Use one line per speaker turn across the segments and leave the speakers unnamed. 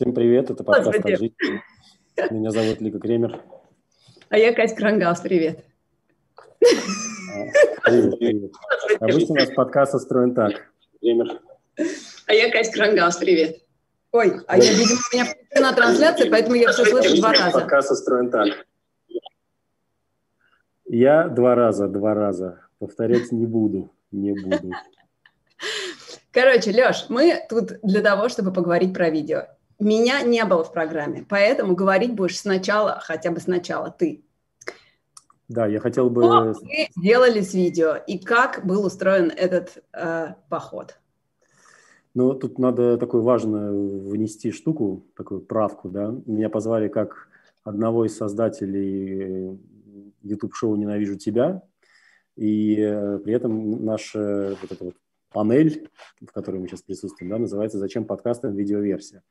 Всем привет, это подкаст «Как жить». Меня зовут Лика Кремер.
А я Катя Крангаус, привет.
Привет, привет. Обычно у нас подкаст устроен так. Кремер.
А я Катя Крангаус, привет. Ой, а я, видимо, у меня включена трансляция, поэтому я все слышу два раза.
Подкаст устроен так. Я два раза, два раза. Повторять не буду, не буду.
Короче, Леш, мы тут для того, чтобы поговорить про видео. Меня не было в программе, поэтому говорить будешь сначала, хотя бы сначала ты.
Да, я хотел бы...
Что вы сделали с видео и как был устроен этот э, поход?
Ну, тут надо такую важную внести штуку, такую правку, да. Меня позвали как одного из создателей YouTube-шоу «Ненавижу тебя», и э, при этом наша вот эта вот панель, в которой мы сейчас присутствуем, да, называется «Зачем подкастам видеоверсия?».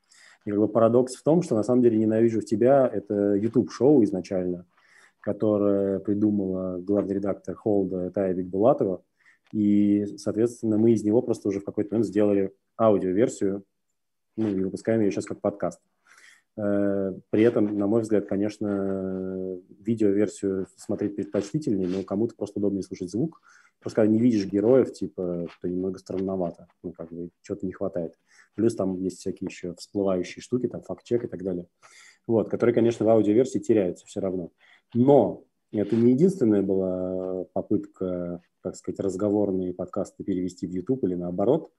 И как бы парадокс в том, что на самом деле «Ненавижу тебя» — это YouTube-шоу изначально, которое придумала главный редактор Холда Тая Бигбулатова, и, соответственно, мы из него просто уже в какой-то момент сделали аудиоверсию, ну, и выпускаем ее сейчас как подкаст. Э, при этом, на мой взгляд, конечно, видеоверсию смотреть предпочтительнее, но кому-то просто удобнее слушать звук. Просто когда не видишь героев, типа, то немного странновато, ну, как бы, чего-то не хватает. Плюс там есть всякие еще всплывающие штуки, там, факт-чек и так далее. Вот, которые, конечно, в аудиоверсии теряются все равно. Но это не единственная была попытка, так сказать, разговорные подкасты перевести в YouTube или наоборот.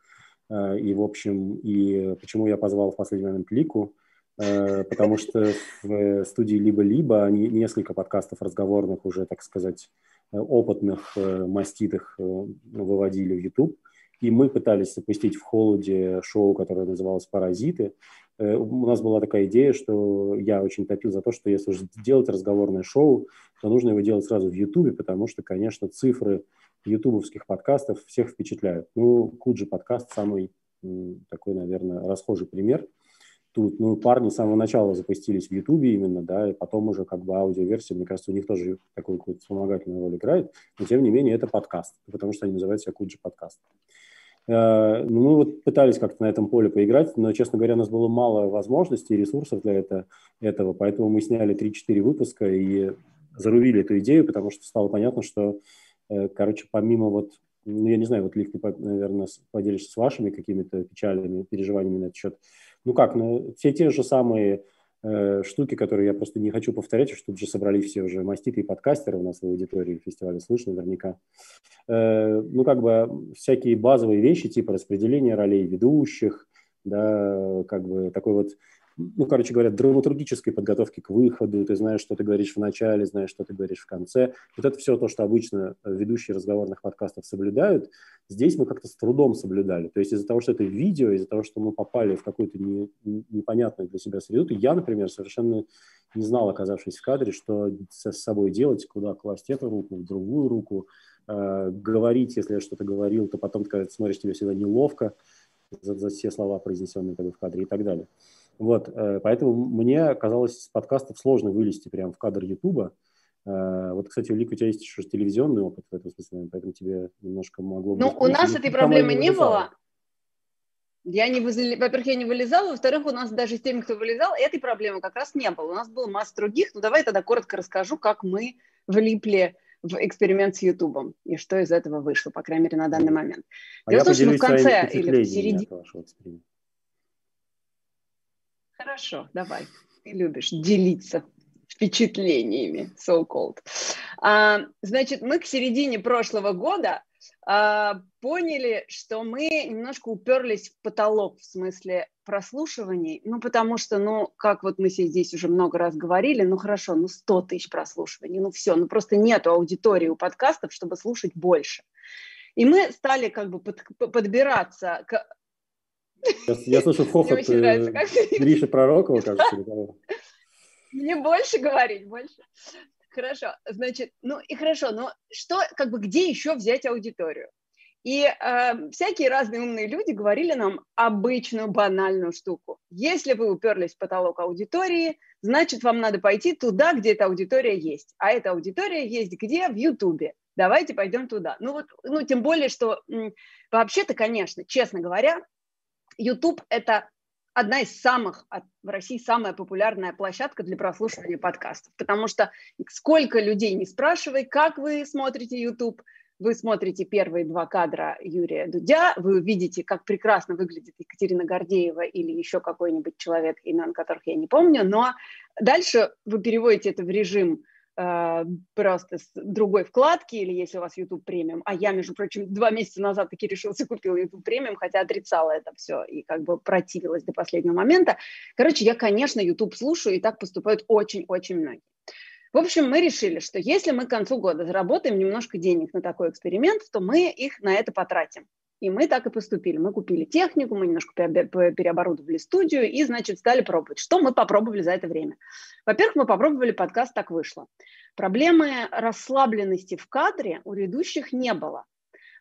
Э, и, в общем, и почему я позвал в последний момент Лику – потому что в студии «Либо-либо» несколько подкастов разговорных уже, так сказать, э, опытных, э, маститых выводили в YouTube. И мы пытались запустить в холоде шоу, которое называлось «Паразиты». У нас была такая идея, что я очень топил за то, что если уже делать разговорное шоу, то нужно его делать сразу в YouTube, потому что, конечно, цифры ютубовских подкастов всех впечатляют. Ну, Куджи подкаст самый такой, наверное, расхожий пример – тут, ну, парни с самого начала запустились в Ютубе именно, да, и потом уже как бы аудиоверсия, мне кажется, у них тоже такую какую-то вспомогательную роль играет, но тем не менее это подкаст, потому что они называют себя Куджи подкаст. Э, ну, мы вот пытались как-то на этом поле поиграть, но, честно говоря, у нас было мало возможностей и ресурсов для это, этого, поэтому мы сняли 3-4 выпуска и зарубили эту идею, потому что стало понятно, что, э, короче, помимо вот ну, я не знаю, вот, Лив, ты, наверное, поделишься с вашими какими-то печальными переживаниями на этот счет. Ну как, ну, все те же самые э, штуки, которые я просто не хочу повторять, что тут же собрали все уже маститы и подкастеры у нас в аудитории фестиваля, слышно наверняка. Э, ну как бы всякие базовые вещи, типа распределения ролей ведущих, да, как бы такой вот ну, короче говоря, драматургической подготовки к выходу, ты знаешь, что ты говоришь в начале, знаешь, что ты говоришь в конце. Вот это все то, что обычно ведущие разговорных подкастов соблюдают, здесь мы как-то с трудом соблюдали. То есть из-за того, что это видео, из-за того, что мы попали в какую-то не, непонятную для себя среду, то я, например, совершенно не знал, оказавшись в кадре, что с собой делать, куда класть эту руку, в другую руку, э, говорить, если я что-то говорил, то потом, когда ты смотришь, тебе всегда неловко за, за все слова, произнесенные в кадре и так далее. Вот, э, поэтому мне казалось с подкастов сложно вылезти прямо в кадр Ютуба. Э, вот, кстати, Лик, у тебя есть еще телевизионный опыт в этом смысле, поэтому тебе немножко могло
Ну, у нас этой проблемы не было. Я не вылезала, во-первых, я не вылезала, во-вторых, у нас даже с теми, кто вылезал, этой проблемы как раз не было. У нас было масса других. Ну, давай тогда коротко расскажу, как мы влипли в эксперимент с Ютубом и что из этого вышло, по крайней мере, на данный момент.
А Дело в том, что в конце или в середине...
Хорошо, давай. Ты любишь делиться впечатлениями, so-called. А, значит, мы к середине прошлого года а, поняли, что мы немножко уперлись в потолок в смысле прослушиваний, ну, потому что, ну, как вот мы здесь уже много раз говорили, ну, хорошо, ну, 100 тысяч прослушиваний, ну, все, ну, просто нету аудитории у подкастов, чтобы слушать больше. И мы стали как бы под, подбираться к
я, я слышу хохот э, Гриши Пророкова, кажется.
Мне больше говорить, больше. Хорошо, значит, ну и хорошо, но что, как бы, где еще взять аудиторию? И э, всякие разные умные люди говорили нам обычную банальную штуку. Если вы уперлись в потолок аудитории, значит, вам надо пойти туда, где эта аудитория есть. А эта аудитория есть где? В Ютубе. Давайте пойдем туда. Ну вот, ну тем более, что вообще-то, конечно, честно говоря, YouTube – это одна из самых в России самая популярная площадка для прослушивания подкастов, потому что сколько людей не спрашивай, как вы смотрите YouTube, вы смотрите первые два кадра Юрия Дудя, вы увидите, как прекрасно выглядит Екатерина Гордеева или еще какой-нибудь человек, имен которых я не помню, но дальше вы переводите это в режим просто с другой вкладки, или если у вас YouTube премиум, а я, между прочим, два месяца назад таки решился, купил YouTube премиум, хотя отрицала это все и как бы противилась до последнего момента. Короче, я, конечно, YouTube слушаю, и так поступают очень-очень многие. В общем, мы решили, что если мы к концу года заработаем немножко денег на такой эксперимент, то мы их на это потратим. И мы так и поступили. Мы купили технику, мы немножко переоборудовали студию и, значит, стали пробовать. Что мы попробовали за это время? Во-первых, мы попробовали подкаст «Так вышло». Проблемы расслабленности в кадре у ведущих не было.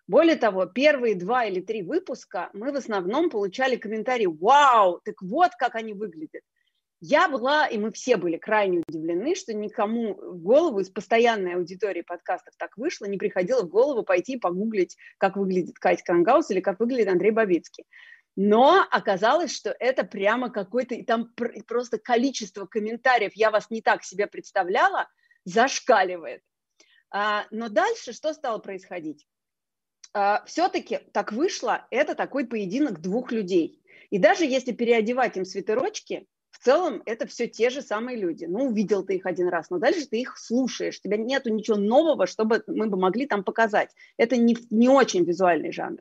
Более того, первые два или три выпуска мы в основном получали комментарии «Вау, так вот как они выглядят». Я была, и мы все были крайне удивлены, что никому в голову из постоянной аудитории подкастов так вышло, не приходило в голову пойти погуглить, как выглядит Катя Крангаус или как выглядит Андрей Бабицкий. Но оказалось, что это прямо какой-то, и там просто количество комментариев, я вас не так себе представляла, зашкаливает. А, но дальше что стало происходить? А, все-таки так вышло, это такой поединок двух людей. И даже если переодевать им свитерочки, в целом это все те же самые люди. Ну, увидел ты их один раз, но дальше ты их слушаешь. У тебя нету ничего нового, чтобы мы бы могли там показать. Это не, не очень визуальный жанр.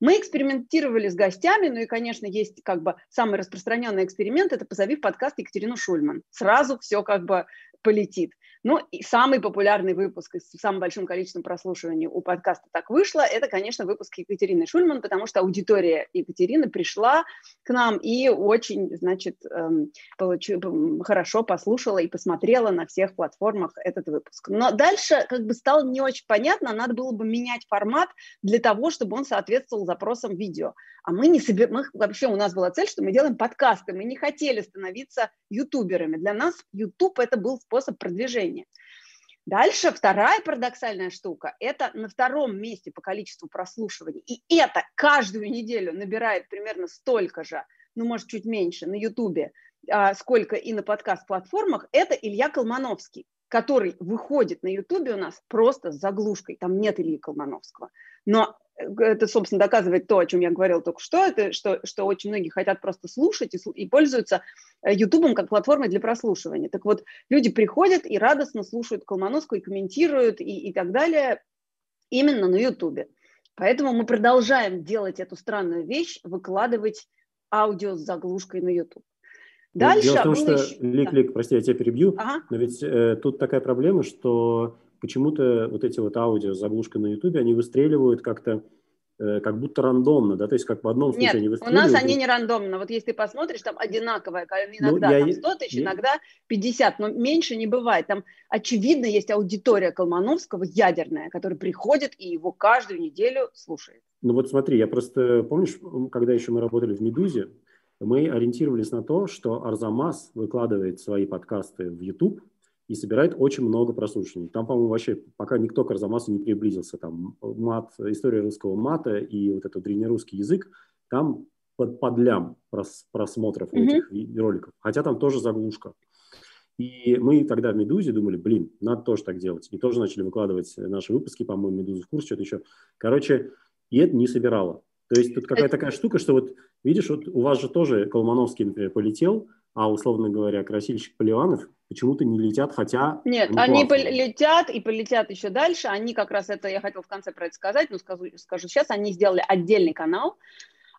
Мы экспериментировали с гостями, ну и, конечно, есть как бы самый распространенный эксперимент, это позови в подкаст Екатерину Шульман. Сразу все как бы полетит. Ну и самый популярный выпуск с самым большим количеством прослушиваний у подкаста «Так вышло» – это, конечно, выпуск Екатерины Шульман, потому что аудитория Екатерины пришла к нам и очень, значит, эм, получ... хорошо послушала и посмотрела на всех платформах этот выпуск. Но дальше как бы стало не очень понятно, надо было бы менять формат для того, чтобы он соответствовал запросам видео. А мы не собер... мы вообще у нас была цель, что мы делаем подкасты, мы не хотели становиться ютуберами. Для нас YouTube это был способ продвижения. Дальше вторая парадоксальная штука – это на втором месте по количеству прослушиваний. И это каждую неделю набирает примерно столько же, ну, может, чуть меньше на Ютубе, а, сколько и на подкаст-платформах, это Илья Колмановский, который выходит на Ютубе у нас просто с заглушкой. Там нет Ильи Колмановского. Но это, собственно, доказывает то, о чем я говорила только что, это что, что очень многие хотят просто слушать и, и пользуются э, Ютубом как платформой для прослушивания. Так вот, люди приходят и радостно слушают Колмановскую, и комментируют, и, и так далее именно на Ютубе. Поэтому мы продолжаем делать эту странную вещь, выкладывать аудио с заглушкой на YouTube.
Ну, Дальше Дело в том, что, еще... Лик, Лик, прости, я тебя перебью, ага. но ведь э, тут такая проблема, что почему-то вот эти вот аудио с заглушкой на Ютубе, они выстреливают как-то э, как будто рандомно, да, то есть как в одном случае
Нет,
они
выстреливают. у нас они не рандомно, вот если ты посмотришь, там одинаковое, иногда ну, я, там 100 тысяч, я... иногда 50, но меньше не бывает, там очевидно есть аудитория Колмановского ядерная, которая приходит и его каждую неделю слушает.
Ну вот смотри, я просто, помнишь, когда еще мы работали в «Медузе», мы ориентировались на то, что Арзамас выкладывает свои подкасты в YouTube, и собирает очень много прослушиваний. Там, по-моему, вообще пока никто к Арзамасу не приблизился. Там мат, история русского мата и вот этот древнерусский язык, там под, под лям прос, просмотров mm-hmm. этих роликов. Хотя там тоже заглушка. И мы тогда в «Медузе» думали, блин, надо тоже так делать. И тоже начали выкладывать наши выпуски, по-моему, «Медуза в курс», что-то еще. Короче, и это не собирало. То есть тут какая-то такая штука, что вот, видишь, вот у вас же тоже Колмановский, например, полетел, а, условно говоря, красильщик Поливанов почему-то не летят, хотя...
Нет, они, они летят и полетят еще дальше. Они как раз это, я хотела в конце про это сказать, но скажу, скажу сейчас, они сделали отдельный канал,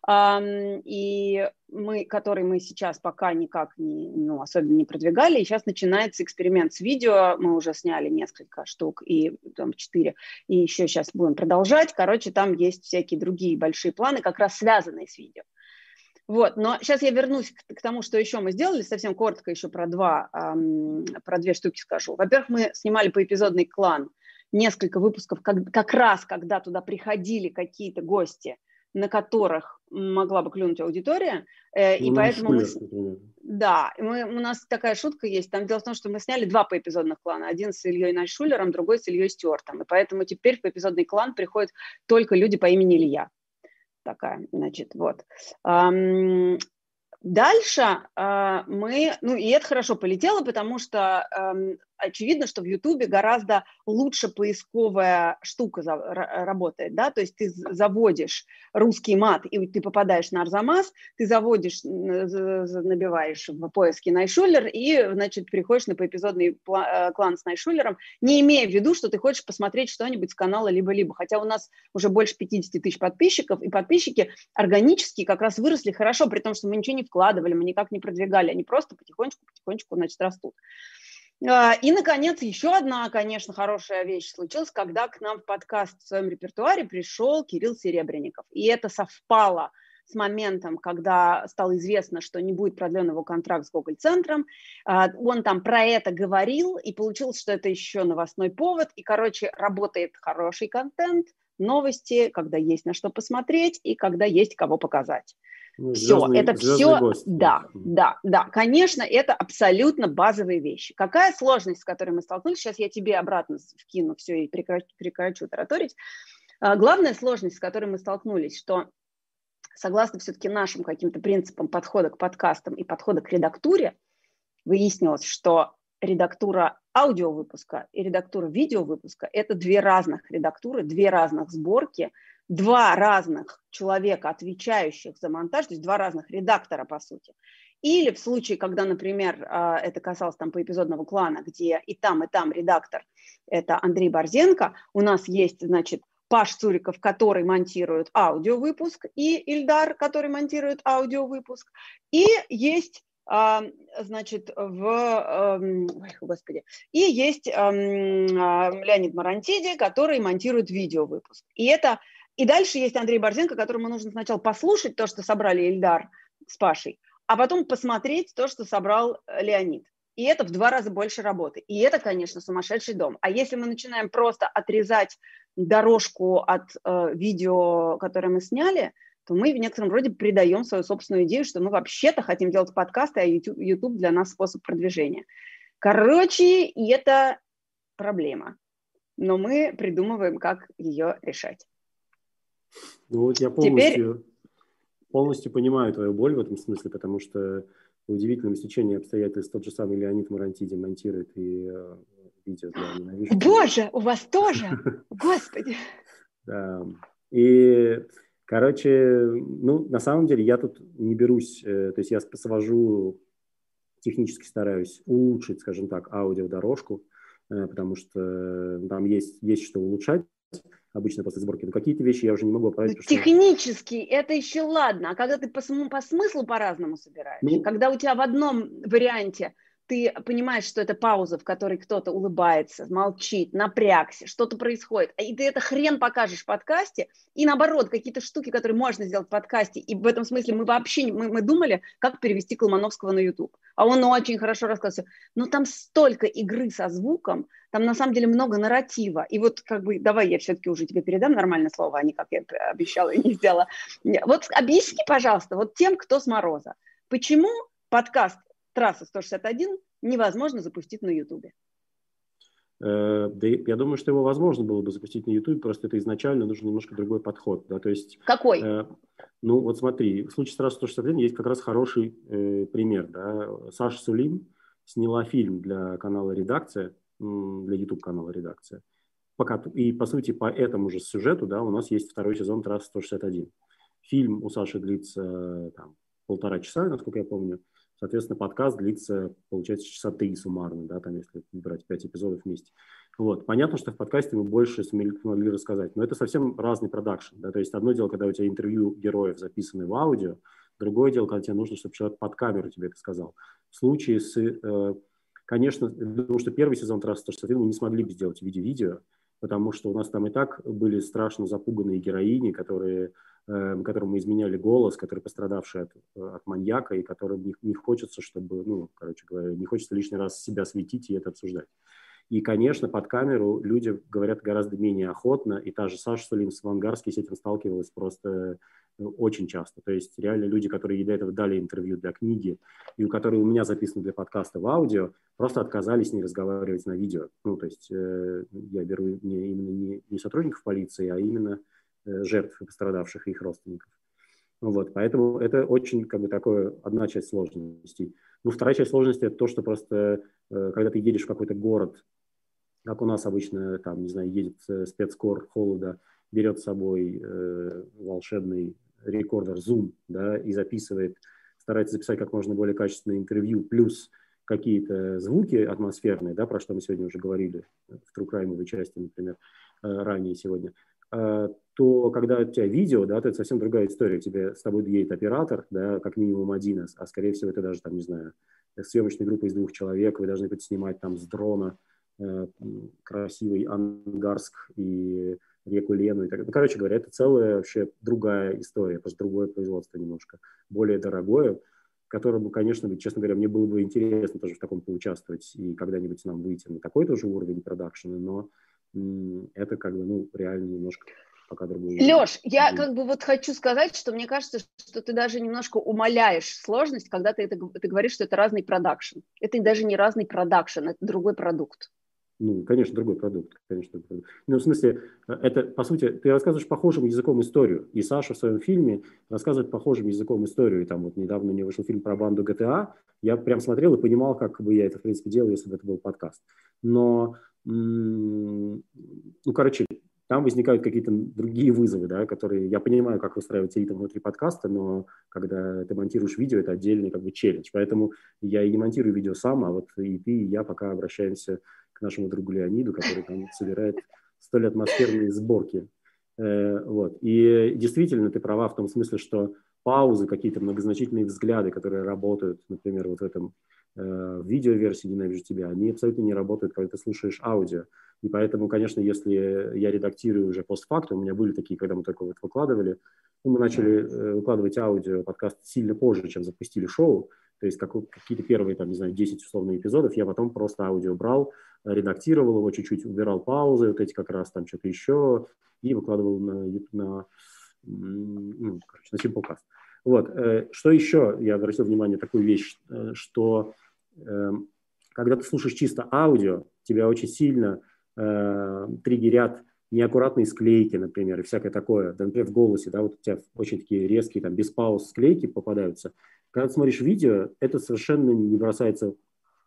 и мы, который мы сейчас пока никак не, ну, особенно не продвигали, и сейчас начинается эксперимент с видео, мы уже сняли несколько штук, и там четыре, и еще сейчас будем продолжать, короче, там есть всякие другие большие планы, как раз связанные с видео. Вот, но сейчас я вернусь к, к тому, что еще мы сделали, совсем коротко еще про два, эм, про две штуки скажу. Во-первых, мы снимали по эпизодный клан несколько выпусков, как, как раз когда туда приходили какие-то гости, на которых могла бы клюнуть аудитория, э, и ну, поэтому мы... Да, мы, у нас такая шутка есть. Там дело в том, что мы сняли два поэпизодных клана. Один с Ильей Найшулером, другой с Ильей Стюартом. И поэтому теперь в эпизодный клан приходят только люди по имени Илья такая, значит, вот. Дальше э, мы, ну и это хорошо полетело, потому что очевидно, что в Ютубе гораздо лучше поисковая штука за, работает, да, то есть ты заводишь русский мат, и ты попадаешь на Арзамас, ты заводишь, набиваешь в поиске Найшулер, и, значит, приходишь на поэпизодный э, клан с Найшулером, не имея в виду, что ты хочешь посмотреть что-нибудь с канала либо-либо, хотя у нас уже больше 50 тысяч подписчиков, и подписчики органически как раз выросли хорошо, при том, что мы ничего не вкладывали, мы никак не продвигали, они просто потихонечку-потихонечку, значит, растут. А, и, наконец, еще одна, конечно, хорошая вещь случилась, когда к нам в подкаст в своем репертуаре пришел Кирилл Серебренников. И это совпало с моментом, когда стало известно, что не будет продлен его контракт с Гоголь-центром. А, он там про это говорил, и получилось, что это еще новостной повод. И, короче, работает хороший контент, новости, когда есть на что посмотреть и когда есть кого показать. Ну, все, это все, гость. да, да, да, конечно, это абсолютно базовые вещи. Какая сложность, с которой мы столкнулись, сейчас я тебе обратно вкину все и прекращу, прекращу тараторить. А, главная сложность, с которой мы столкнулись, что согласно все-таки нашим каким-то принципам подхода к подкастам и подхода к редактуре, выяснилось, что редактура аудиовыпуска и редактура видеовыпуска – это две разных редактуры, две разных сборки – два разных человека, отвечающих за монтаж, то есть два разных редактора, по сути. Или в случае, когда, например, а, это касалось там поэпизодного клана, где и там, и там редактор, это Андрей Борзенко, у нас есть, значит, Паш Цуриков, который монтирует аудиовыпуск, и Ильдар, который монтирует аудиовыпуск, и есть а, значит, в, эм, ой, господи, и есть эм, а, Леонид Марантиди, который монтирует видеовыпуск. И это и дальше есть Андрей Борзенко, которому нужно сначала послушать то, что собрали Ильдар с Пашей, а потом посмотреть то, что собрал э, Леонид. И это в два раза больше работы. И это, конечно, сумасшедший дом. А если мы начинаем просто отрезать дорожку от э, видео, которое мы сняли, то мы в некотором роде придаем свою собственную идею, что мы вообще-то хотим делать подкасты, а YouTube, YouTube для нас способ продвижения. Короче, это проблема. Но мы придумываем, как ее решать.
Ну вот я полностью, Теперь... полностью понимаю твою боль в этом смысле, потому что в удивительном стечении обстоятельств тот же самый Леонид Марантиди монтирует и э, видео для
ненавижу. Боже, у вас тоже? Господи!
Да. И, короче, ну, на самом деле я тут не берусь, э, то есть я свожу, технически стараюсь улучшить, скажем так, аудиодорожку, э, потому что там есть, есть что улучшать, обычно после сборки. Но какие-то вещи я уже не могу оправить.
Ну, технически что... это еще ладно, а когда ты по, по смыслу по-разному собираешь, ну, когда у тебя в одном варианте ты понимаешь, что это пауза, в которой кто-то улыбается, молчит, напрягся, что-то происходит, и ты это хрен покажешь в подкасте, и наоборот, какие-то штуки, которые можно сделать в подкасте, и в этом смысле мы вообще, мы, мы думали, как перевести Колмановского на YouTube, а он очень хорошо рассказывает, но там столько игры со звуком, там на самом деле много нарратива, и вот как бы, давай я все-таки уже тебе передам нормальное слово, а не как я обещала и не сделала. Вот объясни, пожалуйста, вот тем, кто с Мороза, почему подкаст трасса 161 невозможно запустить на Ютубе?
Э, да, я думаю, что его возможно было бы запустить на YouTube, просто это изначально нужен немножко другой подход. Да, то есть,
Какой? Э,
ну, вот смотри, в случае с «Трассы 161» есть как раз хороший э, пример. Да. Саша Сулим сняла фильм для канала «Редакция», для YouTube-канала «Редакция». Пока, и, по сути, по этому же сюжету да, у нас есть второй сезон «Трассы 161». Фильм у Саши длится там, полтора часа, насколько я помню. Соответственно, подкаст длится, получается, часа три суммарно, да, там, если брать пять эпизодов вместе. Вот. Понятно, что в подкасте мы больше смогли рассказать, но это совсем разный продакшн. Да? То есть одно дело, когда у тебя интервью героев записаны в аудио, другое дело, когда тебе нужно, чтобы человек под камеру тебе это сказал. В случае с, э, конечно, потому что первый сезон «Трассы 161» мы не смогли бы сделать в виде видео, потому что у нас там и так были страшно запуганные героини, которые Эм, которому изменяли голос, который пострадавший от, от маньяка, и которым не, не хочется, чтобы, ну, короче говоря, не хочется лишний раз себя светить и это обсуждать. И, конечно, под камеру люди говорят гораздо менее охотно, и та же Саша Сулим с Вангарский с этим сталкивалась просто ну, очень часто. То есть реально люди, которые до этого дали интервью для книги, и у которых у меня записаны для подкаста в аудио, просто отказались не разговаривать на видео. Ну, то есть э, я беру не, именно не, не сотрудников полиции, а именно Э, жертв и пострадавших и их родственников. Вот, поэтому это очень, как бы, такое, одна часть сложностей. Ну, вторая часть сложности – это то, что просто, э, когда ты едешь в какой-то город, как у нас обычно, там, не знаю, едет э, спецкор холода, берет с собой э, волшебный рекордер Zoom, да, и записывает, старается записать как можно более качественное интервью, плюс какие-то звуки атмосферные, да, про что мы сегодня уже говорили в трукраймовой части, например, э, ранее сегодня, э, то когда у тебя видео, да, то это совсем другая история. Тебе с тобой едет оператор, да, как минимум один, а скорее всего это даже, там, не знаю, съемочная группа из двух человек, вы должны быть снимать там с дрона э, красивый Ангарск и реку Лену. И так. Ну, короче говоря, это целая вообще другая история, просто другое производство немножко, более дорогое, которому, конечно, честно говоря, мне было бы интересно тоже в таком поучаствовать и когда-нибудь нам выйти на такой тоже уровень продакшена, но это как бы, ну, реально немножко пока другой.
Леш, я как бы вот хочу сказать, что мне кажется, что ты даже немножко умаляешь сложность, когда ты, это, ты говоришь, что это разный продакшн. Это даже не разный продакшн, это другой продукт.
Ну, конечно, другой продукт, конечно. Ну, в смысле, это, по сути, ты рассказываешь похожим языком историю. И Саша в своем фильме рассказывает похожим языком историю. И там вот недавно у него вышел фильм про банду GTA. Я прям смотрел и понимал, как бы я это, в принципе, делал, если бы это был подкаст. Но, ну, короче, там возникают какие-то другие вызовы, да, которые, я понимаю, как выстраивать ритм внутри подкаста, но когда ты монтируешь видео, это отдельный как бы челлендж. Поэтому я и не монтирую видео сам, а вот и ты, и я пока обращаемся к нашему другу Леониду, который там собирает столь атмосферные сборки. Э, вот. И действительно, ты права в том смысле, что паузы, какие-то многозначительные взгляды, которые работают, например, вот в этом э, видеоверсии «Ненавижу тебя», они абсолютно не работают, когда ты слушаешь аудио. И поэтому, конечно, если я редактирую уже постфактум, у меня были такие, когда мы только вот выкладывали, ну, мы начали э, выкладывать аудио, подкаст сильно позже, чем запустили шоу, то есть как, какие-то первые, там, не знаю, 10 условных эпизодов я потом просто аудио брал, редактировал его, чуть-чуть убирал паузы, вот эти как раз там что-то еще, и выкладывал на, на, ну, короче, на Simplecast. Вот. Э, что еще я обратил внимание, такую вещь, э, что когда ты слушаешь чисто аудио, тебя очень сильно э, триггерят неаккуратные склейки, например, и всякое такое. Да, например, в голосе, да, вот у тебя очень такие резкие, там, без пауз склейки попадаются. Когда ты смотришь видео, это совершенно не бросается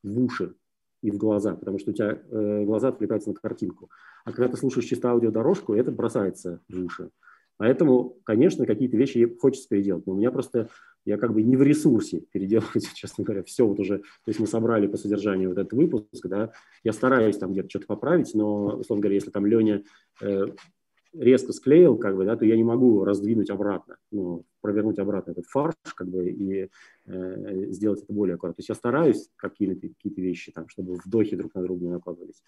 в уши и в глаза, потому что у тебя э, глаза отвлекаются на картинку. А когда ты слушаешь чисто аудиодорожку, это бросается в уши. Поэтому, конечно, какие-то вещи хочется переделать. Но у меня просто, я как бы не в ресурсе переделывать, честно говоря, все вот уже. То есть мы собрали по содержанию вот этот выпуск, да, я стараюсь там где-то что-то поправить, но, условно говоря, если там Леня э, резко склеил, как бы, да, то я не могу раздвинуть обратно, ну, провернуть обратно этот фарш, как бы, и э, сделать это более аккуратно. То есть я стараюсь какие-то какие вещи там, чтобы вдохи друг на друга не накладывались.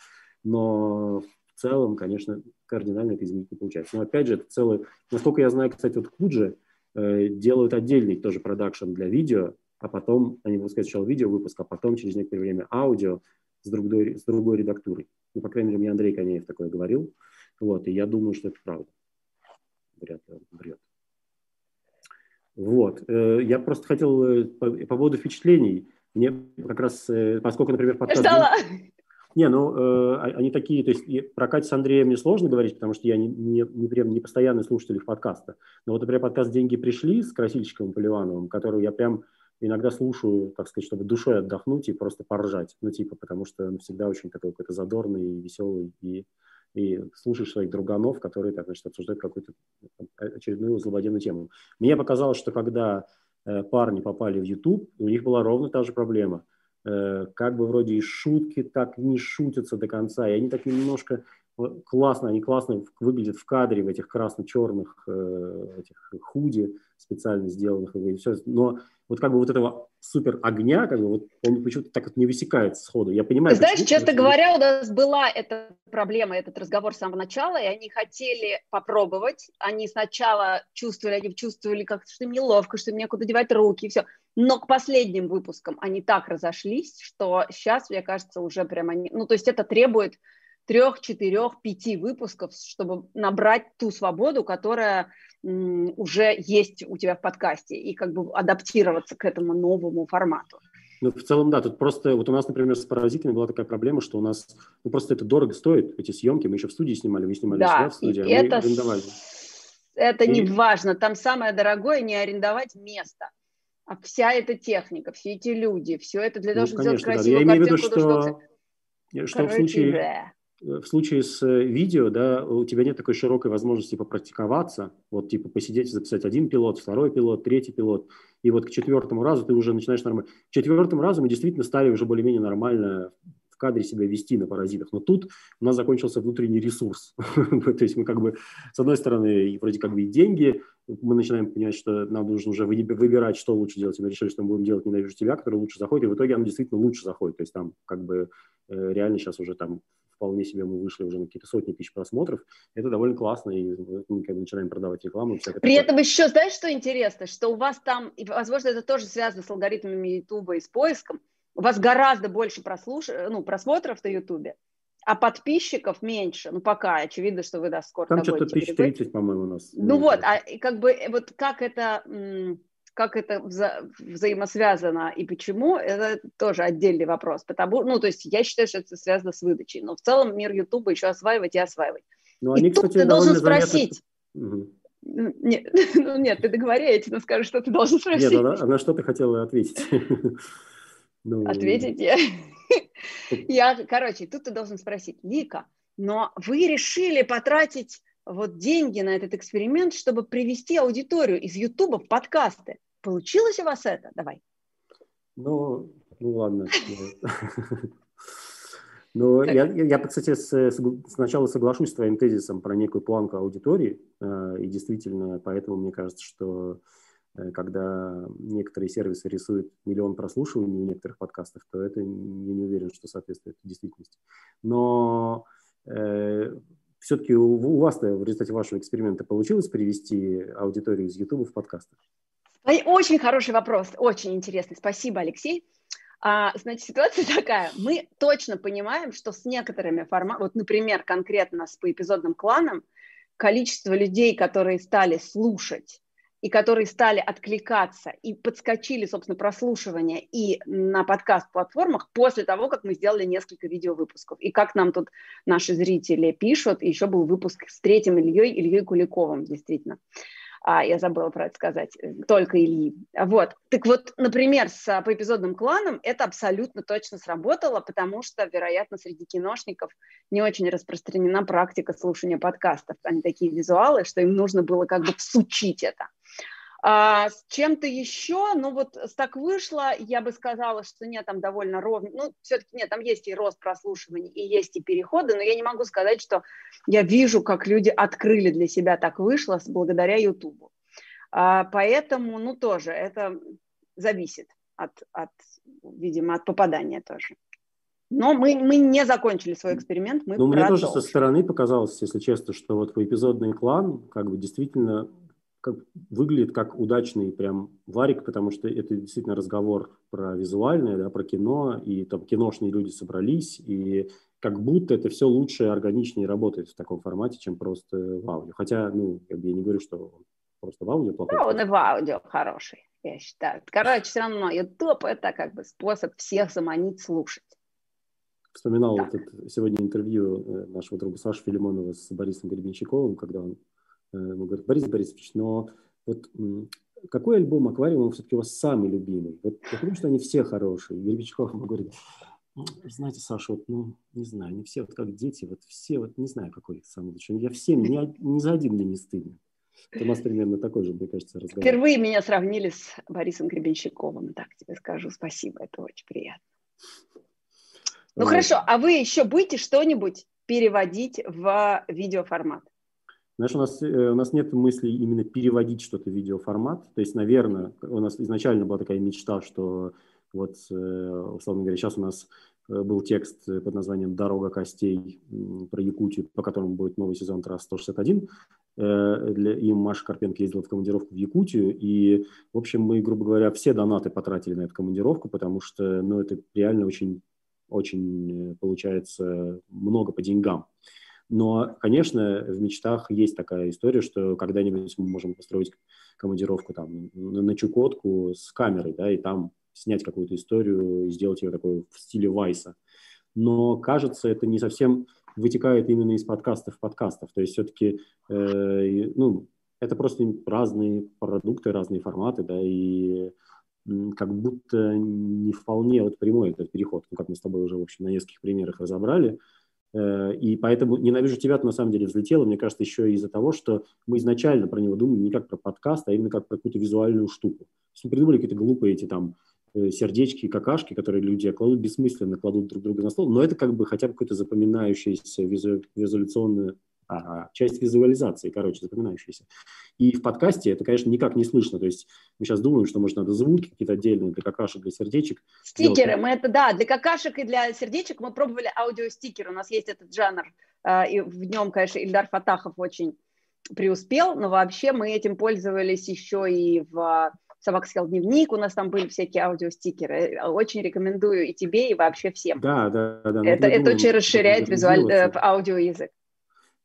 Но в целом, конечно, кардинально это изменить не получается. Но опять же, это целое... Насколько я знаю, кстати, вот Куджи э, делают отдельный тоже продакшн для видео, а потом, они выпускают сначала видео выпуск, а потом через некоторое время аудио с другой, с другой редактурой. Ну, по крайней мере, мне Андрей Конеев такое говорил. Вот, и я думаю, что это правда. Вряд ли он врет. Вот. Э, я просто хотел э, по, по поводу впечатлений. Мне как раз, э, поскольку, например, подкаст... Ждала. Не, ну, э, а, они такие, то есть про Катю с Андреем мне сложно говорить, потому что я не, не, не, прям не постоянный слушатель их подкаста. Но вот, например, подкаст «Деньги пришли» с Красильщиковым Поливановым, который я прям иногда слушаю, так сказать, чтобы душой отдохнуть и просто поржать. Ну, типа, потому что он всегда очень такой какой-то задорный, веселый, и, и слушаешь своих друганов, которые, так, значит, обсуждают какую-то очередную злободневную тему. Мне показалось, что когда э, парни попали в YouTube, у них была ровно та же проблема – как бы вроде и шутки так не шутятся до конца, и они так немножко классно, они классно выглядят в кадре в этих красно-черных э, этих худи специально сделанных, и все. но вот как бы вот этого супер огня, как бы вот он почему-то так вот не высекает сходу. Я понимаю.
Знаешь, почему, честно говоря, у нас была эта проблема, этот разговор с самого начала, и они хотели попробовать. Они сначала чувствовали, они чувствовали как что им неловко, что им некуда девать руки, и все. Но к последним выпускам они так разошлись, что сейчас, мне кажется, уже прям они... Ну, то есть это требует трех, четырех, пяти выпусков, чтобы набрать ту свободу, которая уже есть у тебя в подкасте, и как бы адаптироваться к этому новому формату.
Ну, в целом, да, тут просто, вот у нас, например, с «Паразитами» была такая проблема, что у нас, ну, просто это дорого стоит, эти съемки, мы еще в студии снимали, мы снимали
да,
в студии, а
это
мы арендовали
Это и... не важно. Там самое дорогое не арендовать место. А вся эта техника, все эти люди, все это для того, ну, чтобы конечно, сделать красивую
да. Я имею в виду, что, что в случае... Да в случае с э, видео, да, у тебя нет такой широкой возможности попрактиковаться, вот типа посидеть, записать один пилот, второй пилот, третий пилот, и вот к четвертому разу ты уже начинаешь нормально. К четвертому разу мы действительно стали уже более-менее нормально в кадре себя вести на паразитах, но тут у нас закончился внутренний ресурс. То есть мы как бы, с одной стороны, вроде как бы и деньги, мы начинаем понимать, что нам нужно уже выбирать, что лучше делать, и мы решили, что мы будем делать «Ненавижу тебя», который лучше заходит, и в итоге оно действительно лучше заходит. То есть там как бы э, реально сейчас уже там вполне себе мы вышли уже на какие-то сотни тысяч просмотров. Это довольно классно, и мы когда начинаем продавать рекламу.
При такое. этом еще, знаешь, что интересно? Что у вас там, и, возможно, это тоже связано с алгоритмами YouTube и с поиском, у вас гораздо больше прослуш... ну, просмотров на YouTube, а подписчиков меньше. Ну, пока, очевидно, что вы, да, скоро
Там что-то 1030, по-моему, у нас.
Ну, вот, а как бы, вот как это как это вза взаимосвязано и почему, это тоже отдельный вопрос. Потому, ну, то есть я считаю, что это связано с выдачей. Но в целом мир Ютуба еще осваивать и осваивать. Ну, они, и кстати, тут ты должен спросить. Угу. Нет, ну нет, ты договори, я тебе скажу, что ты должен спросить. Нет,
а на что ты хотела ответить?
ну... Ответить я? я, короче, тут ты должен спросить, Лика, но вы решили потратить вот деньги на этот эксперимент, чтобы привести аудиторию из Ютуба в подкасты. Получилось у вас это? Давай.
Ну, ну ладно. Ну, я, я, кстати, сначала соглашусь с твоим тезисом про некую планку аудитории, э, и действительно, поэтому мне кажется, что э, когда некоторые сервисы рисуют миллион прослушиваний у некоторых подкастов, то это я не уверен, что соответствует действительности. Но э, все-таки у, у вас-то в результате вашего эксперимента получилось привести аудиторию из YouTube в подкасты?
Очень хороший вопрос, очень интересный. Спасибо, Алексей. А, значит, ситуация такая. Мы точно понимаем, что с некоторыми форматами, вот, например, конкретно с поэпизодным кланом, количество людей, которые стали слушать и которые стали откликаться и подскочили, собственно, прослушивание и на подкаст-платформах после того, как мы сделали несколько видеовыпусков. И как нам тут наши зрители пишут, еще был выпуск с третьим Ильей, Ильей Куликовым, действительно. А, я забыла про это сказать, только Ильи. Вот. Так вот, например, с а, поэпизодным кланом это абсолютно точно сработало, потому что, вероятно, среди киношников не очень распространена практика слушания подкастов. Они такие визуалы, что им нужно было как бы всучить это. А с чем-то еще, ну вот так вышло, я бы сказала, что нет, там довольно ровно, ну все-таки нет, там есть и рост прослушиваний, и есть и переходы, но я не могу сказать, что я вижу, как люди открыли для себя так вышло благодаря Ютубу. А, поэтому, ну тоже, это зависит от, от, видимо, от попадания тоже. Но мы, мы не закончили свой эксперимент, мы
Ну, мне тоже со стороны показалось, если честно, что вот эпизодный клан как бы действительно как, выглядит как удачный прям варик, потому что это действительно разговор про визуальное, да, про кино, и там киношные люди собрались, и как будто это все лучше и органичнее работает в таком формате, чем просто в аудио. Хотя, ну, я не говорю, что просто в аудио плохой.
Да, он и в аудио хороший, я считаю. Короче, все равно YouTube – это как бы способ всех заманить слушать.
Вспоминал вот это, сегодня интервью э, нашего друга Саши Филимонова с Борисом Гребенщиковым, когда он Э, он говорит, Борис Борисович, но вот какой альбом «Аквариум» все-таки у вас самый любимый? Вот я понимаю, что они все хорошие. Гербичков ему говорит, «Ну, знаете, Саша, вот, ну, не знаю, не все вот как дети, вот все, вот не знаю, какой самый лучший. Я всем, ни, ни за один мне не стыдно. у нас примерно такой же, мне кажется, разговор.
Впервые меня сравнили с Борисом Гребенщиковым, так тебе скажу. Спасибо, это очень приятно. Ну вот. хорошо, а вы еще будете что-нибудь переводить в видеоформат?
Знаешь, у нас, э, у нас нет мысли именно переводить что-то в видеоформат. То есть, наверное, у нас изначально была такая мечта, что вот, э, условно говоря, сейчас у нас э, был текст под названием «Дорога костей» про Якутию, по которому будет новый сезон ТРАС 161. Для, и Маша Карпенко ездила в командировку в Якутию, и, в общем, мы, грубо говоря, все донаты потратили на эту командировку, потому что, ну, это реально очень, очень получается много по деньгам. Но, конечно, в мечтах есть такая история, что когда-нибудь мы можем построить командировку там на Чукотку с камерой, да, и там снять какую-то историю и сделать ее такой в стиле Вайса. Но, кажется, это не совсем вытекает именно из подкастов подкастов. То есть все-таки, э, ну, это просто разные продукты, разные форматы, да, и как будто не вполне вот прямой этот переход, ну, как мы с тобой уже, в общем, на нескольких примерах разобрали. Э, и поэтому «Ненавижу тебя» на самом деле взлетело, мне кажется, еще из-за того, что мы изначально про него думали не как про подкаст, а именно как про какую-то визуальную штуку. Мы придумали какие-то глупые эти там э, сердечки и какашки, которые люди кладут бессмысленно, кладут друг друга на стол, но это как бы хотя бы какое-то запоминающееся визу, визуализационное а, часть визуализации, короче, запоминающаяся. И в подкасте это, конечно, никак не слышно. То есть мы сейчас думаем, что, может, надо звуки какие-то отдельные для какашек, для сердечек.
Стикеры, мы это, да, для какашек и для сердечек мы пробовали аудиостикер. У нас есть этот жанр, а, и в нем, конечно, Ильдар Фатахов очень преуспел, но вообще мы этим пользовались еще и в «Собака съел дневник», у нас там были всякие аудиостикеры. Очень рекомендую и тебе, и вообще всем.
Да, да, да.
Это, это думаю, очень расширяет визуаль... Э, аудиоязык.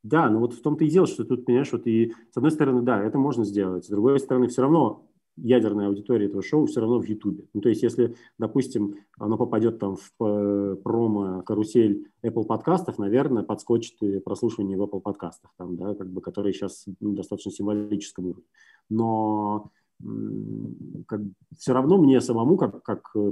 Да, но вот в том-то и дело, что тут, понимаешь, вот и с одной стороны, да, это можно сделать, с другой стороны, все равно ядерная аудитория этого шоу все равно в Ютубе. Ну, то есть, если, допустим, оно попадет там в э, промо-карусель Apple подкастов, наверное, подскочит и прослушивание в Apple подкастах, там, да, как бы, которые сейчас ну, достаточно символическом уровне. Но как, все равно мне самому, как, как э,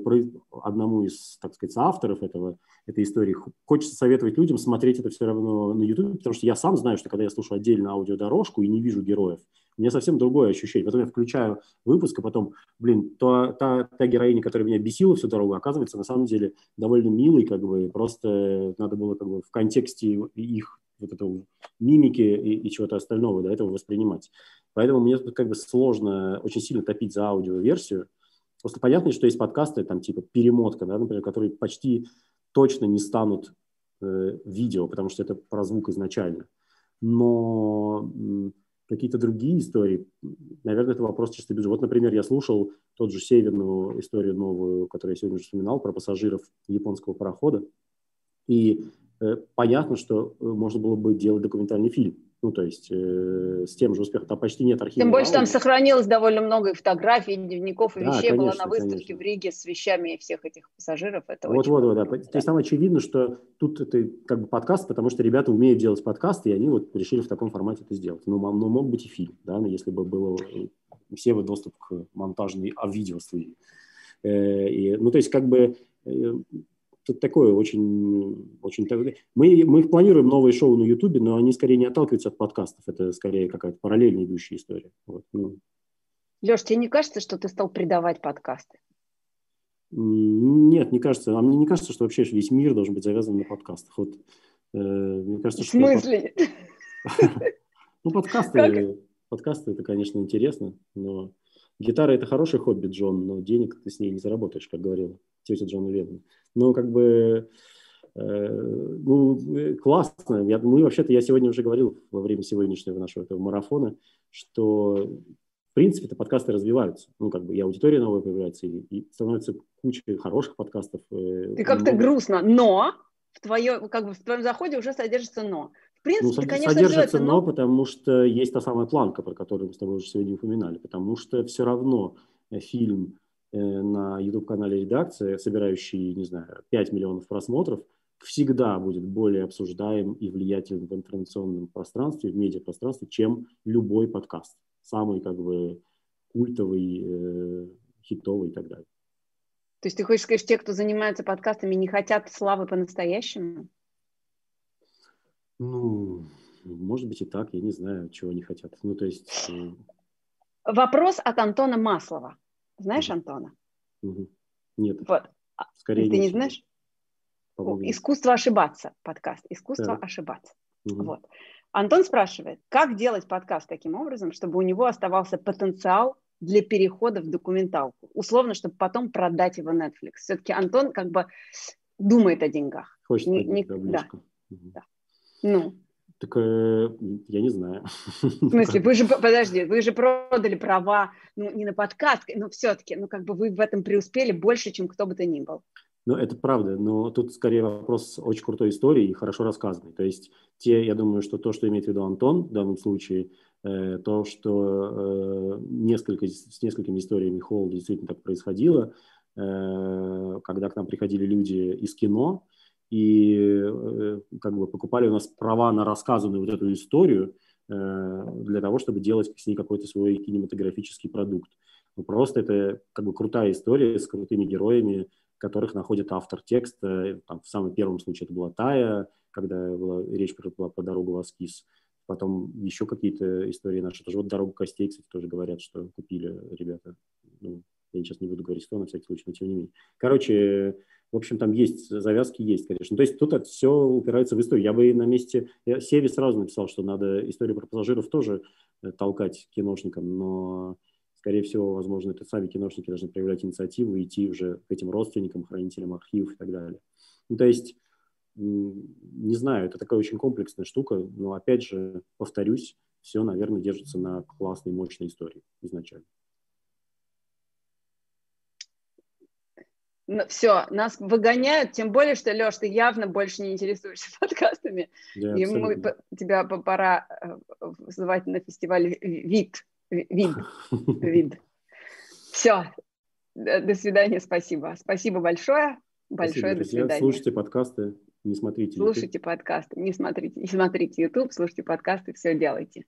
одному из, так сказать, авторов этого, этой истории, хочется советовать людям смотреть это все равно на YouTube, потому что я сам знаю, что когда я слушаю отдельно аудиодорожку и не вижу героев, у меня совсем другое ощущение. Потом я включаю выпуск, а потом, блин, то, та, та героиня, которая меня бесила всю дорогу, оказывается, на самом деле довольно милой, как бы, просто надо было как бы в контексте их вот этого мимики и, и чего-то остального, да, этого воспринимать. Поэтому мне тут как бы сложно очень сильно топить за аудиоверсию. Просто понятно, что есть подкасты, там типа перемотка, да, например, которые почти точно не станут э, видео, потому что это про звук изначально. Но э, какие-то другие истории, наверное, это вопрос чисто бюджета. Вот, например, я слушал тот же северную историю новую, которую я сегодня уже вспоминал, про пассажиров японского парохода. И э, понятно, что э, можно было бы делать документальный фильм ну, то есть э, с тем же успехом. Там почти нет архива.
Тем больше там сохранилось довольно много фотографий, дневников и да, вещей. Конечно, Была на выставке конечно. в Риге с вещами всех этих пассажиров. Это
вот, вот, вот, да. То есть там очевидно, что тут это как бы подкаст, потому что ребята умеют делать подкасты, и они вот решили в таком формате это сделать. Ну, ну мог быть и фильм, да, но если бы было э, все вы доступ к монтажной а видео студии. Э, и, ну, то есть как бы э, такое очень... очень мы, мы планируем новые шоу на Ютубе, но они скорее не отталкиваются от подкастов. Это скорее какая-то параллельно идущая история. Вот, ну.
Леш, тебе не кажется, что ты стал предавать подкасты?
Нет, не кажется. А мне не кажется, что вообще весь мир должен быть завязан на подкастах. Вот,
э, мне кажется, В смысле?
Ну, подкасты, подкасты это, конечно, интересно, но гитара это хороший хобби, Джон, но денег ты с ней не заработаешь, как говорила тетя Джона Леннона. Ну, как бы, э, ну, классно. Я, мы вообще-то, я сегодня уже говорил во время сегодняшнего нашего этого марафона, что в принципе это подкасты развиваются. Ну, как бы и аудитория новая появляется, и, и становится куча хороших подкастов.
Э, Ты как-то много... грустно, но в, твое, как бы в твоем заходе уже содержится но. В принципе, ну, конечно,
содержится но, но, потому что есть та самая планка, про которую мы с тобой уже сегодня упоминали, потому что все равно фильм Э, на YouTube-канале редакции, собирающий, не знаю, 5 миллионов просмотров, всегда будет более обсуждаем и влиятельным в информационном пространстве, в медиапространстве, чем любой подкаст. Самый как бы культовый, э, хитовый и так далее.
То есть ты хочешь сказать, что те, кто занимается подкастами, не хотят славы по-настоящему?
Ну, может быть и так, я не знаю, чего они хотят. Ну, то есть... Э,
Вопрос от Антона Маслова. Знаешь Антона?
Угу. Нет.
Вот. А, Скорее Ты не знаешь? Искусство ошибаться, подкаст. Искусство да. ошибаться. Угу. Вот. Антон спрашивает, как делать подкаст таким образом, чтобы у него оставался потенциал для перехода в документалку. Условно, чтобы потом продать его Netflix. Все-таки Антон как бы думает о деньгах.
Хочет не, не, да.
Угу. да. Ну,
так э, я не знаю.
В смысле, вы же, подожди, вы же продали права, ну, не на подкаст, но все-таки, ну, как бы вы в этом преуспели больше, чем кто бы то ни был.
Ну, это правда, но тут скорее вопрос очень крутой истории и хорошо рассказанной. То есть те, я думаю, что то, что имеет в виду Антон в данном случае, э, то, что э, несколько, с несколькими историями Холл действительно так происходило, э, когда к нам приходили люди из кино, и э, как бы покупали у нас права на рассказанную вот эту историю, для того, чтобы делать с ней какой-то свой кинематографический продукт. Ну, просто это как бы крутая история с крутыми героями, которых находит автор текста. Там, в самом первом случае это была Тая, когда была, речь была про дорогу в Аскиз. Потом еще какие-то истории наши. Тоже вот «Дорогу костей», кстати, тоже говорят, что купили ребята. Ну, я сейчас не буду говорить, что на всякий случай, но тем не менее. Короче, в общем, там есть, завязки есть, конечно. То есть тут это все упирается в историю. Я бы на месте... Я Севе сразу написал, что надо историю про пассажиров тоже э, толкать киношникам, но, скорее всего, возможно, это сами киношники должны проявлять инициативу и идти уже к этим родственникам, хранителям архивов и так далее. Ну, то есть не знаю, это такая очень комплексная штука, но опять же, повторюсь, все, наверное, держится на классной, мощной истории изначально.
Ну, все, нас выгоняют, тем более, что, Леш, ты явно больше не интересуешься подкастами. Да, и мы, тебя пора э, вызывать на фестиваль ВИД. ВИД. ВИД. Все, до свидания, спасибо. Спасибо большое. Большое спасибо, до свидания.
Слушайте подкасты, не смотрите
Слушайте YouTube. подкасты, не смотрите, не смотрите YouTube, слушайте подкасты, все делайте.